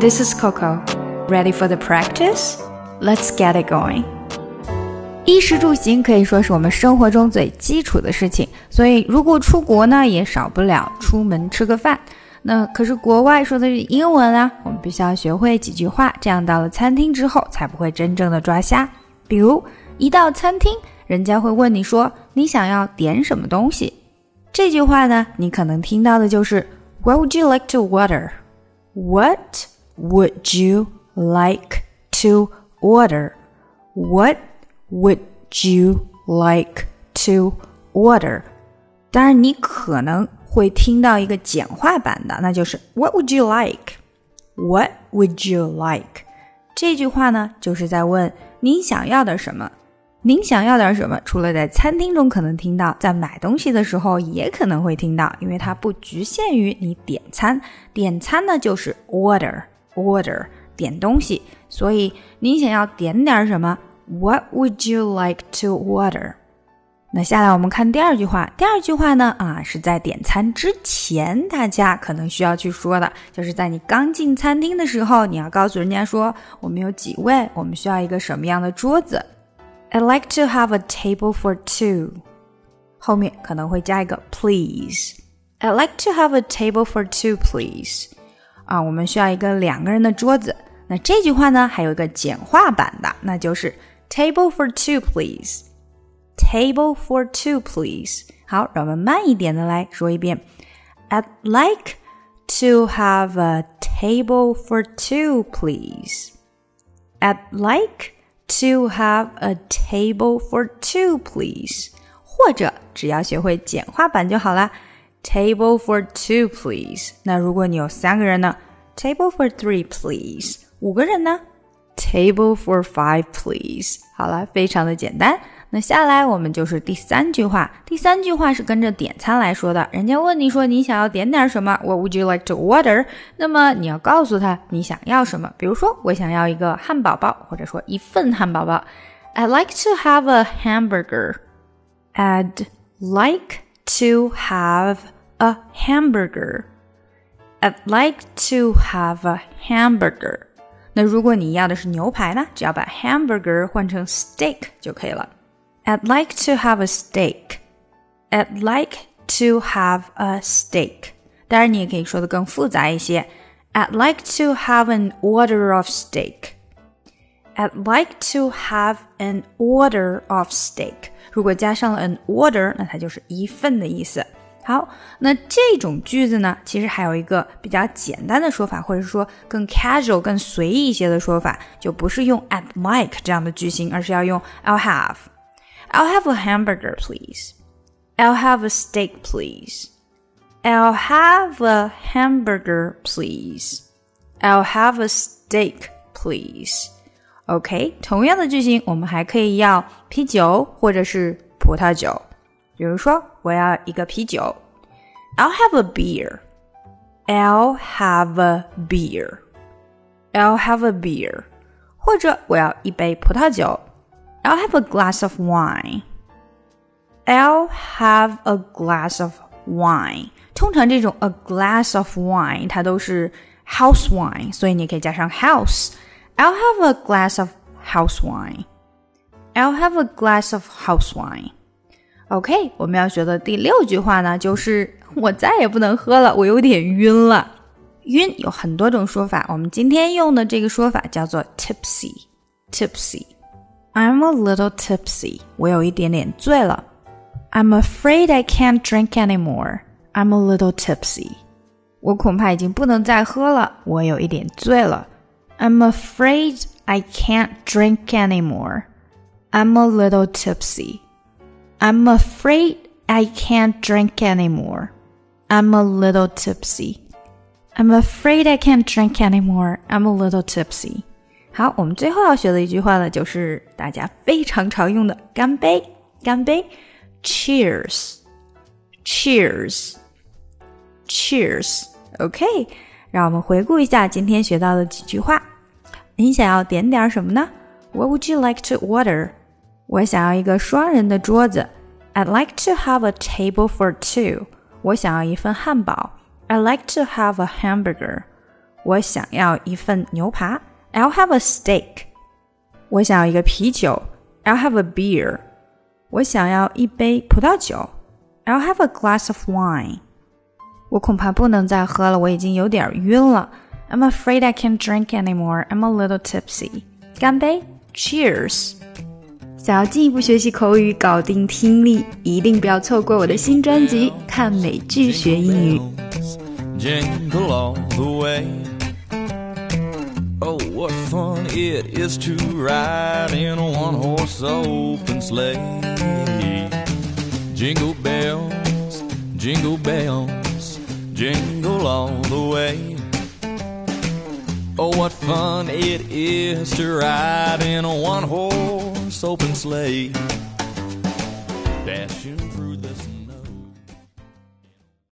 This is Coco. Ready for the practice? Let's get it going. 衣食住行可以说是我们生活中最基础的事情，所以如果出国呢，也少不了出门吃个饭。那可是国外说的是英文啊，我们必须要学会几句话，这样到了餐厅之后才不会真正的抓瞎。比如一到餐厅，人家会问你说你想要点什么东西，这句话呢，你可能听到的就是 What would you like to order? What would you like to order? What would you like to order？当然，你可能会听到一个简化版的，那就是 What would you like？What would you like？这句话呢，就是在问您想要点什么。您想要点什么？除了在餐厅中可能听到，在买东西的时候也可能会听到，因为它不局限于你点餐。点餐呢，就是 Order 点东西。所以您想要点点什么？What would you like to order？那下来我们看第二句话。第二句话呢，啊，是在点餐之前，大家可能需要去说的，就是在你刚进餐厅的时候，你要告诉人家说，我们有几位，我们需要一个什么样的桌子。I'd like to have a table for two。后面可能会加一个 please。I'd like to have a table for two, please。啊，我们需要一个两个人的桌子。那这句话呢，还有一个简化版的，那就是。Table for two, please. Table for two, please. 好，让我们慢一点的来说一遍。I'd like to have a table for two, please. I'd like to have a table for two, please. 或者只要学会简化版就好啦。 Table for two, please. 那如果你有三个人呢？Table for three, please. 五个人呢？Table for five, please。好了，非常的简单。那下来我们就是第三句话。第三句话是跟着点餐来说的。人家问你说你想要点点什么？What would you like to order？那么你要告诉他你想要什么。比如说，我想要一个汉堡包，或者说一份汉堡包。I'd like to have a hamburger. I'd like to have a hamburger. I'd like to have a hamburger. 那如果你要的是牛排呢，只要把 hamburger 换成 steak 就可以了。I'd like to have a steak. I'd like to have a steak. 当然，你也可以说的更复杂一些。I'd like to have an order of steak. I'd like to have an order of steak. 如果加上了 an order，那它就是一份的意思。好，那这种句子呢，其实还有一个比较简单的说法，或者说更 casual、更随意一些的说法，就不是用 I'd like 这样的句型，而是要用 I'll have。I'll have a hamburger, please. I'll have a steak, please. I'll have a hamburger, please. I'll have a steak, please. OK，同样的句型，我们还可以要啤酒或者是葡萄酒。比如说，我要一个啤酒，I'll have a beer. I'll have a beer. I'll have a beer. 或者我要一杯葡萄酒，I'll have a glass of wine. I'll have a glass of wine. 通常这种 a glass of wine 它都是 house wine，所以你可以加上 house。 I'll have a glass of house wine. I'll have a glass of house wine. OK，我们要学的第六句话呢，就是我再也不能喝了，我有点晕了。晕有很多种说法，我们今天用的这个说法叫做 tipsy。tipsy。I'm a little tipsy，我有一点点醉了。I'm afraid I can't drink anymore. I'm a little tipsy，我恐怕已经不能再喝了，我有一点醉了。 I'm afraid I can't drink anymore. I'm a little tipsy. I'm afraid I can't drink anymore. I'm a little tipsy. I'm afraid I can't drink anymore. I'm a little tipsy. 好，我们最后要学的一句话呢，就是大家非常常用的“干杯”，干杯，Cheers，Cheers，Cheers。OK，让我们回顾一下今天学到的几句话。 你想要点点什么呢？What would you like to order？我想要一个双人的桌子。I'd like to have a table for two. 我想要一份汉堡。I'd like to have a hamburger. 我想要一份牛扒。I'll have a steak。我想要一个啤酒。I'll have a beer。我想要一杯葡萄酒。I'll have a glass of wine。我恐怕不能再喝了，我已经有点晕了。 I'm afraid I can't drink anymore. I'm a little tipsy. 干杯，Cheers！想要进一步学习口语，搞定听力，一定不要错过我的新专辑《看美剧学英语》。Jingle all the way. Oh, what fun it is to ride in a one horse open sleigh. Jingle bells, jingle bells, jingle all the way. Oh, what fun it is to ride in a one horse open sleigh. Dashing